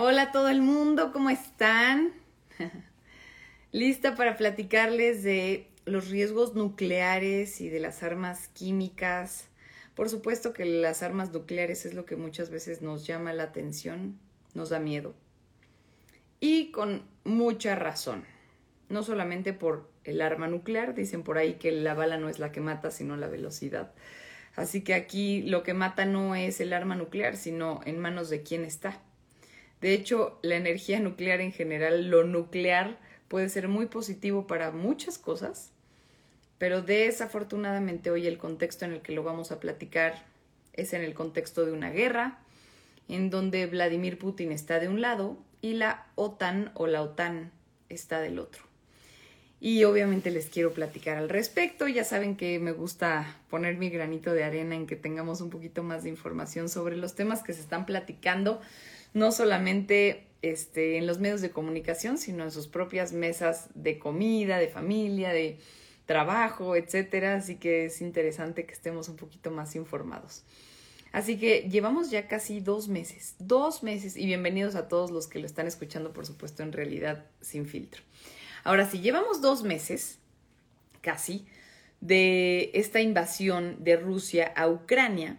Hola todo el mundo, ¿cómo están? Lista para platicarles de los riesgos nucleares y de las armas químicas. Por supuesto que las armas nucleares es lo que muchas veces nos llama la atención, nos da miedo. Y con mucha razón. No solamente por el arma nuclear, dicen por ahí que la bala no es la que mata, sino la velocidad. Así que aquí lo que mata no es el arma nuclear, sino en manos de quién está. De hecho, la energía nuclear en general, lo nuclear, puede ser muy positivo para muchas cosas, pero desafortunadamente hoy el contexto en el que lo vamos a platicar es en el contexto de una guerra, en donde Vladimir Putin está de un lado y la OTAN o la OTAN está del otro. Y obviamente les quiero platicar al respecto. Ya saben que me gusta poner mi granito de arena en que tengamos un poquito más de información sobre los temas que se están platicando no solamente este, en los medios de comunicación, sino en sus propias mesas de comida, de familia, de trabajo, etcétera. Así que es interesante que estemos un poquito más informados. Así que llevamos ya casi dos meses, dos meses, y bienvenidos a todos los que lo están escuchando, por supuesto, en realidad sin filtro. Ahora, si llevamos dos meses, casi, de esta invasión de Rusia a Ucrania,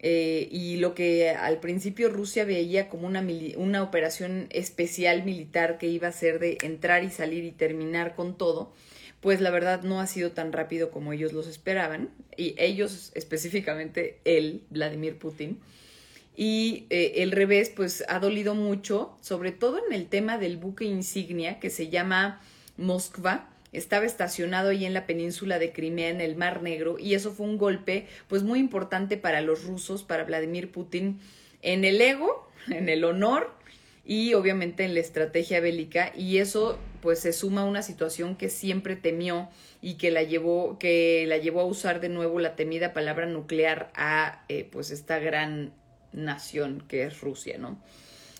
eh, y lo que al principio Rusia veía como una, una operación especial militar que iba a ser de entrar y salir y terminar con todo, pues la verdad no ha sido tan rápido como ellos los esperaban, y ellos específicamente él, Vladimir Putin. Y eh, el revés, pues ha dolido mucho, sobre todo en el tema del buque insignia que se llama Moskva, estaba estacionado ahí en la península de Crimea, en el Mar Negro, y eso fue un golpe pues muy importante para los rusos, para Vladimir Putin, en el ego, en el honor y obviamente en la estrategia bélica, y eso pues se suma a una situación que siempre temió y que la llevó, que la llevó a usar de nuevo la temida palabra nuclear a eh, pues esta gran nación que es Rusia, ¿no?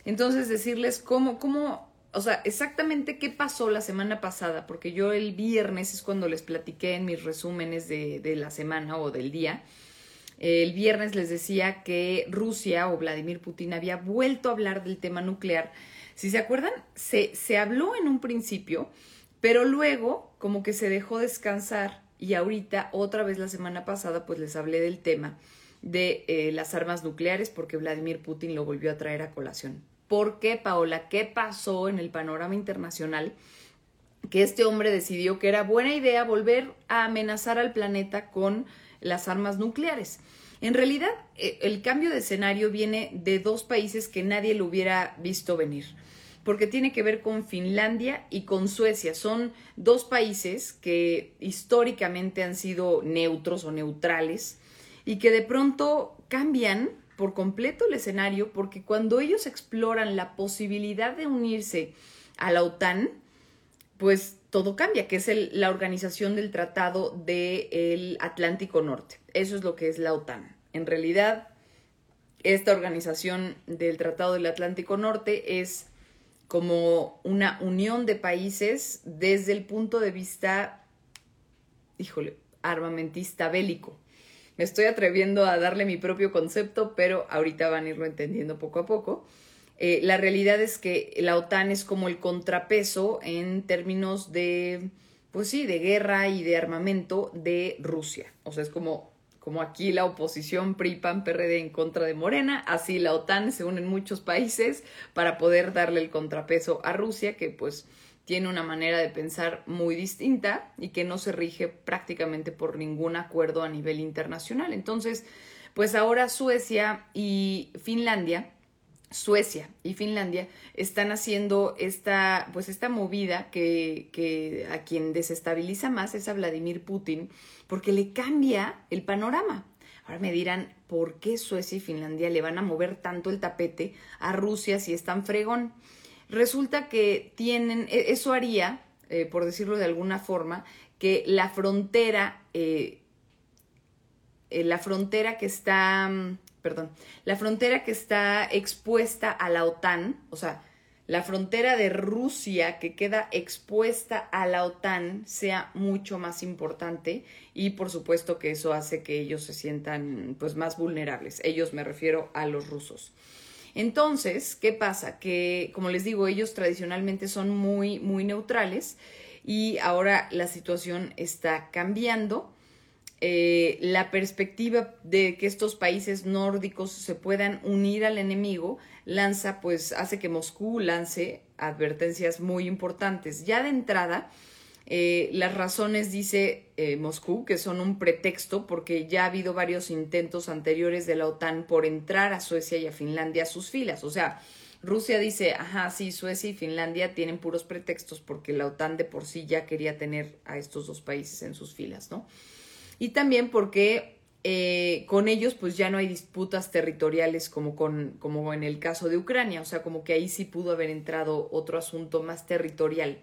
Entonces decirles cómo, cómo o sea, exactamente qué pasó la semana pasada, porque yo el viernes es cuando les platiqué en mis resúmenes de, la semana o del día. El viernes les decía que Rusia o Vladimir Putin había vuelto a hablar del tema nuclear. Si se acuerdan, se, se habló en un principio, pero luego como que se dejó descansar y ahorita, otra vez la semana pasada, pues les hablé del tema de eh, las armas nucleares porque Vladimir Putin lo volvió a traer a colación. ¿Por qué, Paola? ¿Qué pasó en el panorama internacional? Que este hombre decidió que era buena idea volver a amenazar al planeta con las armas nucleares. En realidad, e, el cambio de escenario viene de dos países que nadie lo hubiera visto venir, porque tiene que ver con Finlandia y con Suecia. Son dos países que históricamente han sido neutros o neutrales y que de pronto cambian por completo el escenario porque cuando ellos exploran la posibilidad de unirse a la OTAN, pues todo cambia, que es la organización del Tratado del Atlántico Norte. Eso es lo que es la OTAN. En realidad, esta organización del Tratado del Atlántico Norte es como una unión de países desde el punto de vista, híjole, armamentista bélico. Me estoy atreviendo a darle mi propio concepto, pero ahorita van a irlo entendiendo poco a poco. Eh, la realidad es que la OTAN es como el contrapeso en términos de, pues sí, de guerra y de armamento de Rusia. O sea, es como, como aquí la oposición PRI-PAN-PRD en contra de Morena, así la OTAN se une en muchos países para poder darle el contrapeso a Rusia, que pues tiene una manera de pensar muy distinta y que no se rige prácticamente por ningún acuerdo a nivel internacional. Entonces, pues ahora Suecia y Finlandia, Suecia y Finlandia están haciendo esta, pues esta movida que, que a quien desestabiliza más es a Vladimir Putin, porque le cambia el panorama. Ahora me dirán, ¿por qué Suecia y Finlandia le van a mover tanto el tapete a Rusia si es tan fregón? Resulta que tienen, e, eso haría, eh, por decirlo de alguna forma, que la frontera, eh, eh, la frontera que está, mm, perdón, la frontera que está expuesta a la OTAN, o sea, la frontera de Rusia que queda expuesta a la OTAN sea mucho más importante y por supuesto que eso hace que ellos se sientan pues más vulnerables. Ellos me refiero a los rusos. Entonces, ¿qué pasa? Que, como les digo, ellos tradicionalmente son muy, muy neutrales y ahora la situación está cambiando. Eh, la perspectiva de que estos países nórdicos se puedan unir al enemigo lanza, pues hace que Moscú lance advertencias muy importantes. Ya de entrada, eh, las razones, dice eh, Moscú, que son un pretexto porque ya ha habido varios intentos anteriores de la OTAN por entrar a Suecia y a Finlandia a sus filas. O sea, Rusia dice, ajá, sí, Suecia y Finlandia tienen puros pretextos porque la OTAN de por sí ya quería tener a estos dos países en sus filas, ¿no? Y también porque eh, con ellos pues ya no hay disputas territoriales como, con, como en el caso de Ucrania, o sea, como que ahí sí pudo haber entrado otro asunto más territorial.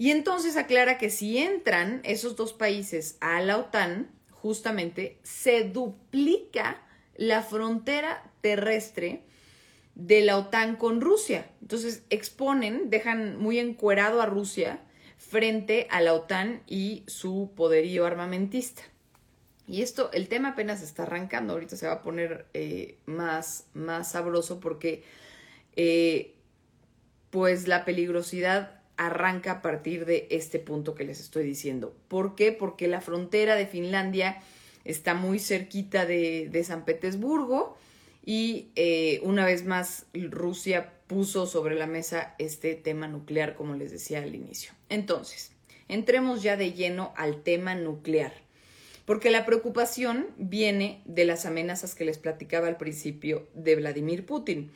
Y entonces aclara que si entran esos dos países a la OTAN, justamente se duplica la frontera terrestre de la OTAN con Rusia. Entonces exponen, dejan muy encuerado a Rusia frente a la OTAN y su poderío armamentista. Y esto, el tema apenas está arrancando, ahorita se va a poner eh, más, más sabroso porque eh, pues la peligrosidad arranca a partir de este punto que les estoy diciendo. ¿Por qué? Porque la frontera de Finlandia está muy cerquita de, San Petersburgo y eh, una vez más Rusia puso sobre la mesa este tema nuclear, como les decía al inicio. Entonces, entremos ya de lleno al tema nuclear, porque la preocupación viene de las amenazas que les platicaba al principio de Vladimir Putin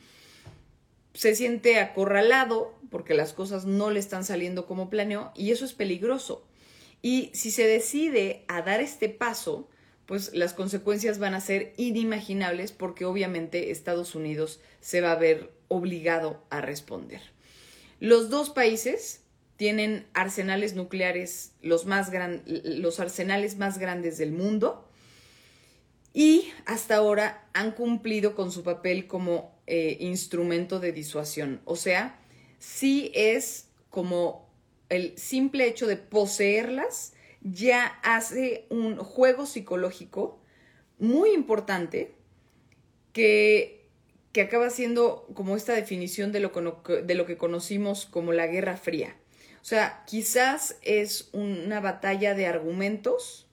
se siente acorralado porque las cosas no le están saliendo como planeó y eso es peligroso. Y si se decide a dar este paso, pues las consecuencias van a ser inimaginables porque obviamente Estados Unidos se va a ver obligado a responder. Los dos países tienen arsenales nucleares, los, más los arsenales más grandes del mundo, y hasta ahora han cumplido con su papel como eh, instrumento de disuasión. O sea, sí es como el simple hecho de poseerlas ya hace un juego psicológico muy importante que, que acaba siendo como esta definición de lo, de lo que conocimos como la Guerra Fría. O sea, quizás es una batalla de argumentos,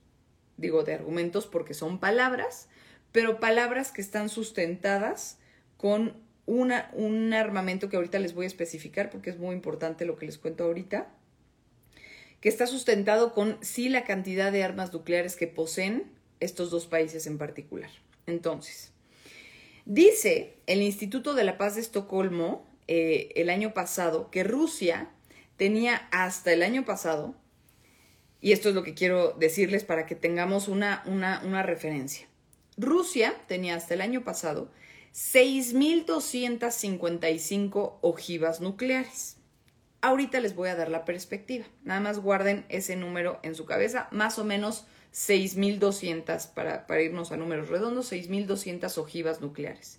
digo de argumentos porque son palabras, pero palabras que están sustentadas con un armamento que ahorita les voy a especificar porque es muy importante lo que les cuento ahorita, que está sustentado con sí la cantidad de armas nucleares que poseen estos dos países en particular. Entonces, dice el Instituto de la Paz de Estocolmo eh, el año pasado que Rusia tenía hasta el año pasado, y esto es lo que quiero decirles para que tengamos una, una referencia. Rusia tenía hasta el año pasado 6.255 ojivas nucleares. Ahorita les voy a dar la perspectiva. Nada más guarden ese número en su cabeza, más o menos 6.200 para, para irnos a números redondos, 6.200 ojivas nucleares.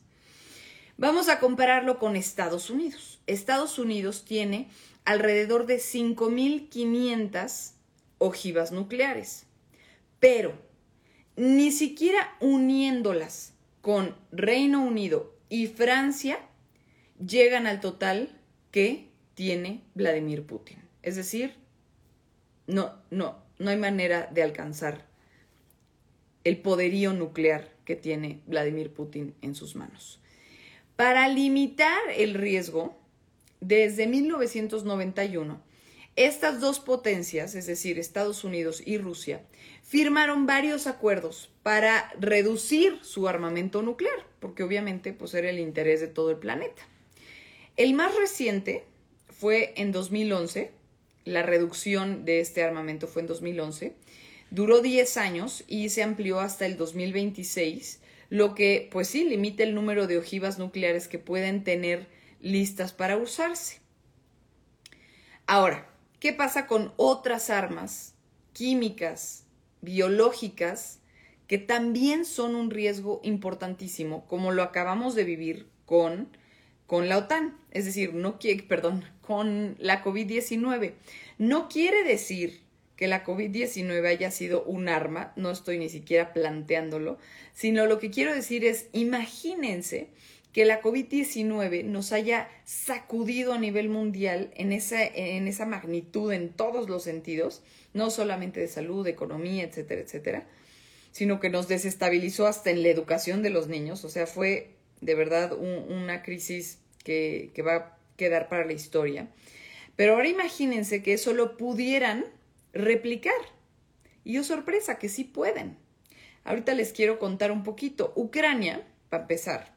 Vamos a compararlo con Estados Unidos. Estados Unidos tiene alrededor de 5.500 ojivas nucleares, pero ni siquiera uniéndolas con Reino Unido y Francia llegan al total que tiene Vladimir Putin. Es decir, no, no, no hay manera de alcanzar el poderío nuclear que tiene Vladimir Putin en sus manos. Para limitar el riesgo, desde 1991, estas dos potencias, es decir, Estados Unidos y Rusia, firmaron varios acuerdos para reducir su armamento nuclear, porque obviamente pues, era el interés de todo el planeta. El más reciente fue en 2011, la reducción de este armamento fue en 2011, duró 10 años y se amplió hasta el 2026, lo que pues sí limita el número de ojivas nucleares que pueden tener listas para usarse. Ahora, ¿qué pasa con otras armas químicas biológicas que también son un riesgo importantísimo, como lo acabamos de vivir con, con la OTAN, es decir, no perdón, con la COVID-19. No quiere decir que la COVID-19 haya sido un arma, no estoy ni siquiera planteándolo, sino lo que quiero decir es, imagínense que la COVID-19 nos haya sacudido a nivel mundial en esa, en esa magnitud en todos los sentidos, no solamente de salud, economía, etcétera, etcétera, sino que nos desestabilizó hasta en la educación de los niños. O sea, fue de verdad una crisis que, que va a quedar para la historia. Pero ahora imagínense que eso lo pudieran replicar. Y oh sorpresa, que sí pueden. Ahorita les quiero contar un poquito. Ucrania, para empezar,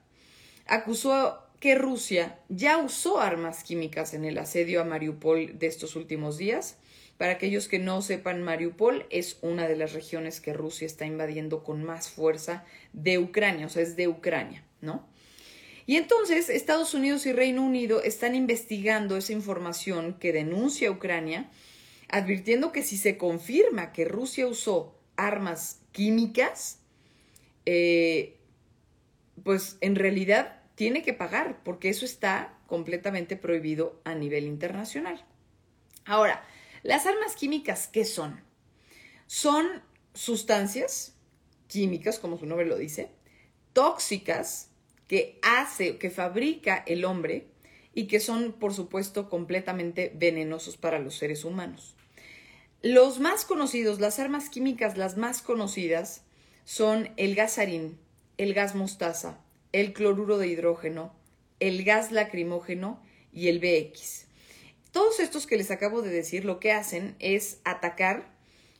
acusó que Rusia ya usó armas químicas en el asedio a Mariupol de estos últimos días. Para aquellos que no sepan, Mariupol es una de las regiones que Rusia está invadiendo con más fuerza de Ucrania, o sea, es de Ucrania, ¿no? Y entonces Estados Unidos y Reino Unido están investigando esa información que denuncia Ucrania, advirtiendo que si se confirma que Rusia usó armas químicas, eh, pues en realidad tiene que pagar, porque eso está completamente prohibido a nivel internacional. Ahora, las armas químicas, ¿qué son? Son sustancias químicas, como su nombre lo dice, tóxicas que hace, que fabrica el hombre y que son, por supuesto, completamente venenosos para los seres humanos. Los más conocidos, las armas químicas las más conocidas son el gasarín, el gas mostaza, el cloruro de hidrógeno, el gas lacrimógeno y el BX. Todos estos que les acabo de decir lo que hacen es atacar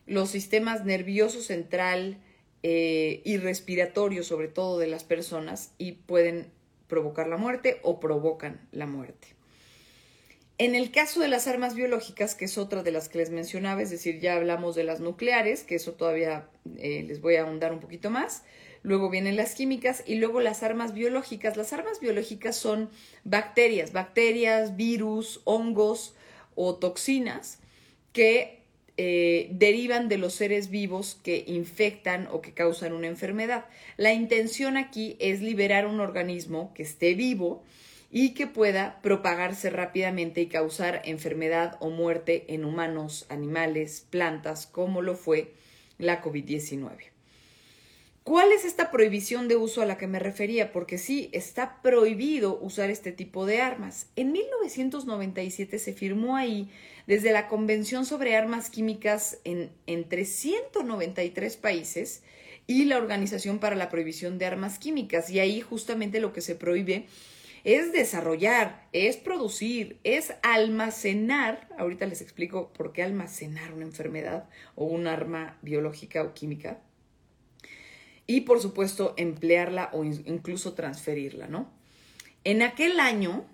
los sistemas nervioso central eh, y respiratorio, sobre todo de las personas, y pueden provocar la muerte o provocan la muerte. En el caso de las armas biológicas, que es otra de las que les mencionaba, es decir, ya hablamos de las nucleares, que eso todavía eh, les voy a ahondar un poquito más, luego vienen las químicas y luego las armas biológicas. Las armas biológicas son bacterias, bacterias, virus, hongos o toxinas que eh, derivan de los seres vivos que infectan o que causan una enfermedad. La intención aquí es liberar un organismo que esté vivo y que pueda propagarse rápidamente y causar enfermedad o muerte en humanos, animales, plantas, como lo fue la COVID-19. ¿Cuál es esta prohibición de uso a la que me refería? Porque sí, está prohibido usar este tipo de armas. En 1997 se firmó ahí desde la Convención sobre Armas Químicas en, entre 193 países y la Organización para la Prohibición de Armas Químicas. Y ahí justamente lo que se prohíbe es desarrollar, es producir, es almacenar. Ahorita les explico por qué almacenar una enfermedad o un arma biológica o química y por supuesto emplearla o incluso transferirla, ¿no? En aquel año,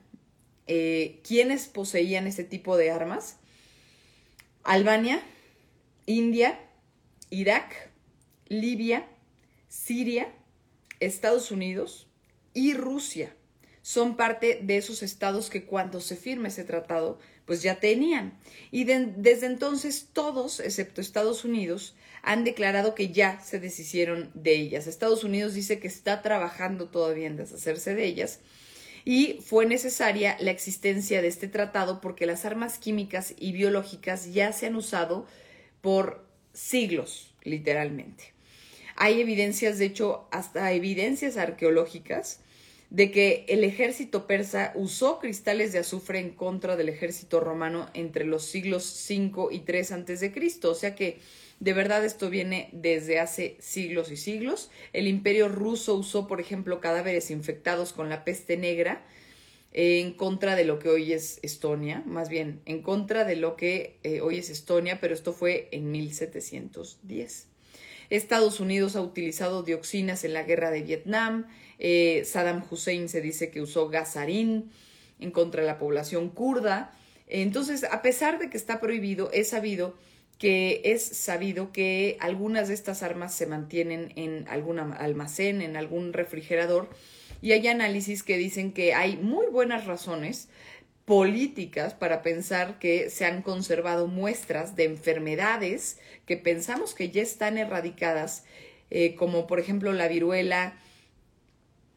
eh, ¿quiénes poseían este tipo de armas? Albania, India, Irak, Libia, Siria, Estados Unidos y Rusia. Son parte de esos estados que cuando se firme ese tratado, pues ya tenían. Y desde entonces todos, excepto Estados Unidos, han declarado que ya se deshicieron de ellas. Estados Unidos dice que está trabajando todavía en deshacerse de ellas y fue necesaria la existencia de este tratado porque las armas químicas y biológicas ya se han usado por siglos, literalmente. Hay evidencias, de hecho, hasta evidencias arqueológicas de que el ejército persa usó cristales de azufre en contra del ejército romano entre los siglos 5 y 3 antes de Cristo, o sea que de verdad esto viene desde hace siglos y siglos. El imperio ruso usó, por ejemplo, cadáveres infectados con la peste negra en contra de lo que hoy es Estonia, más bien en contra de lo que eh, hoy es Estonia, pero esto fue en 1710. Estados Unidos ha utilizado dioxinas en la guerra de Vietnam, eh, Saddam Hussein se dice que usó gasarín en contra de la población kurda. Entonces, a pesar de que está prohibido, es sabido que es sabido que algunas de estas armas se mantienen en algún almacén, en algún refrigerador, y hay análisis que dicen que hay muy buenas razones políticas para pensar que se han conservado muestras de enfermedades que pensamos que ya están erradicadas, eh, como por ejemplo la viruela,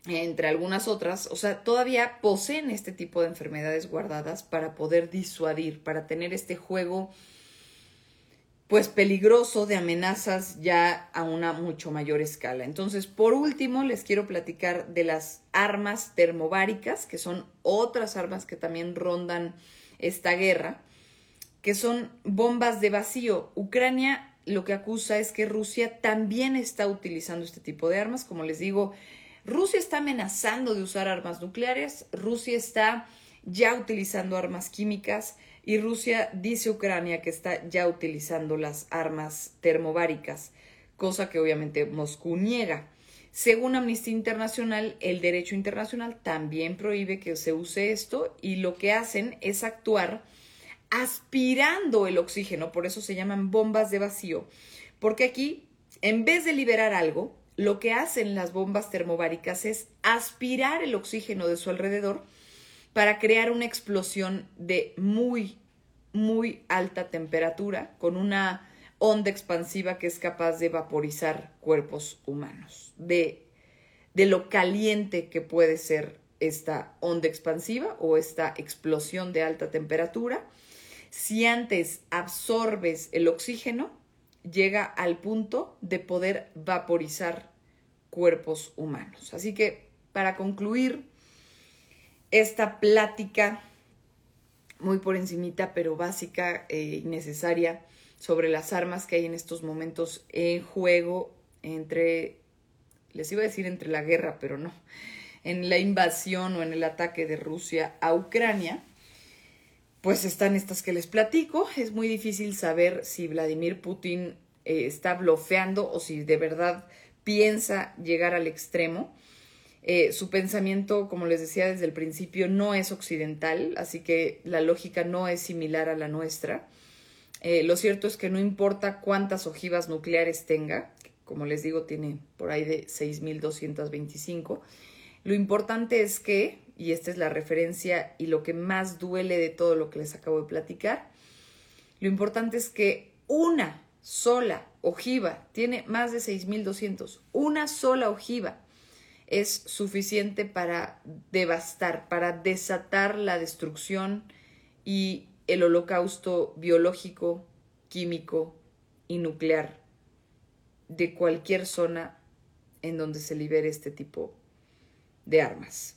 entre algunas otras, o sea, todavía poseen este tipo de enfermedades guardadas para poder disuadir, para tener este juego pues peligroso de amenazas ya a una mucho mayor escala. Entonces, por último, les quiero platicar de las armas termobáricas, que son otras armas que también rondan esta guerra, que son bombas de vacío. Ucrania lo que acusa es que Rusia también está utilizando este tipo de armas. Como les digo, Rusia está amenazando de usar armas nucleares, Rusia está ya utilizando armas químicas, y Rusia dice a Ucrania que está ya utilizando las armas termobáricas, cosa que obviamente Moscú niega. Según Amnistía Internacional, el derecho internacional también prohíbe que se use esto y lo que hacen es actuar aspirando el oxígeno, por eso se llaman bombas de vacío, porque aquí, en vez de liberar algo, lo que hacen las bombas termobáricas es aspirar el oxígeno de su alrededor para crear una explosión de muy, muy alta temperatura con una onda expansiva que es capaz de vaporizar cuerpos humanos, de, de lo caliente que puede ser esta onda expansiva o esta explosión de alta temperatura. Si antes absorbes el oxígeno, llega al punto de poder vaporizar cuerpos humanos. Así que, para concluir, esta plática muy por encimita, pero básica e necesaria sobre las armas que hay en estos momentos en juego entre, les iba a decir entre la guerra, pero no, en la invasión o en el ataque de Rusia a Ucrania, pues están estas que les platico. Es muy difícil saber si Vladimir Putin eh, está bloqueando o si de verdad piensa llegar al extremo. Eh, su pensamiento, como les decía desde el principio, no es occidental, así que la lógica no es similar a la nuestra. Eh, lo cierto es que no importa cuántas ojivas nucleares tenga, como les digo, tiene por ahí de 6.225, lo importante es que, y esta es la referencia y lo que más duele de todo lo que les acabo de platicar, lo importante es que una sola ojiva tiene más de 6.200, una sola ojiva es suficiente para devastar, para desatar la destrucción y el holocausto biológico, químico y nuclear de cualquier zona en donde se libere este tipo de armas.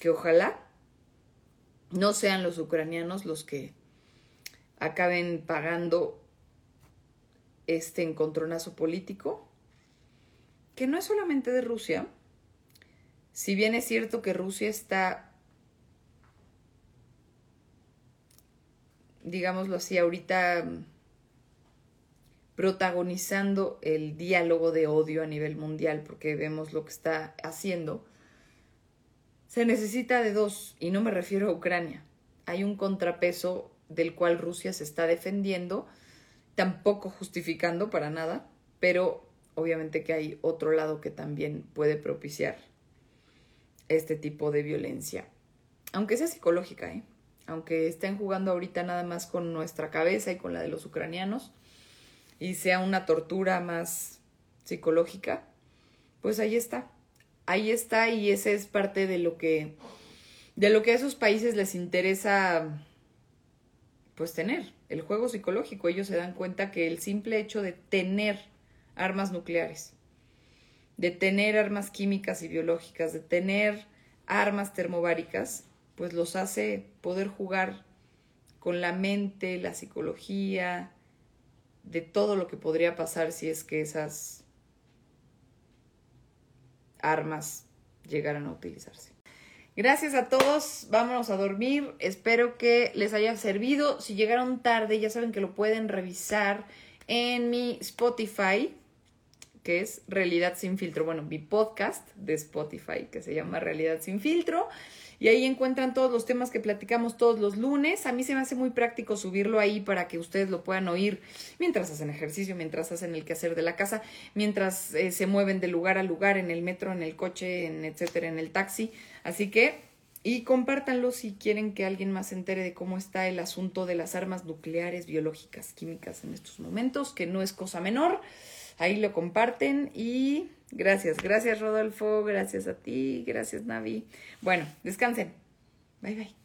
Que ojalá no sean los ucranianos los que acaben pagando este encontronazo político, que no es solamente de Rusia, si bien es cierto que Rusia está, digámoslo así, ahorita mm, protagonizando el diálogo de odio a nivel mundial, porque vemos lo que está haciendo, se necesita de dos, y no me refiero a Ucrania. Hay un contrapeso del cual Rusia se está defendiendo, tampoco justificando para nada, pero obviamente que hay otro lado que también puede propiciar este tipo de violencia. Aunque sea psicológica, ¿eh? aunque estén jugando ahorita nada más con nuestra cabeza y con la de los ucranianos, y sea una tortura más psicológica, pues ahí está. Ahí está y ese es parte de lo que de lo que a esos países les interesa pues tener, el juego psicológico. Ellos se dan cuenta que el simple hecho de tener armas nucleares de tener armas químicas y biológicas, de tener armas termobáricas, pues los hace poder jugar con la mente, la psicología, de todo lo que podría pasar si es que esas armas llegaran a utilizarse. Gracias a todos, vámonos a dormir, espero que les haya servido. Si llegaron tarde, ya saben que lo pueden revisar en mi Spotify, que es Realidad sin filtro. Bueno, mi podcast de Spotify, que se llama Realidad sin filtro. Y ahí encuentran todos los temas que platicamos todos los lunes. A mí se me hace muy práctico subirlo ahí para que ustedes lo puedan oír mientras hacen ejercicio, mientras hacen el quehacer de la casa, mientras eh, se mueven de lugar a lugar, en el metro, en el coche, en etcétera, en el taxi. Así que, y compártanlo si quieren que alguien más se entere de cómo está el asunto de las armas nucleares, biológicas, químicas en estos momentos, que no es cosa menor. Ahí lo comparten y gracias, gracias Rodolfo, gracias a ti, gracias Navi. Bueno, descansen. Bye bye.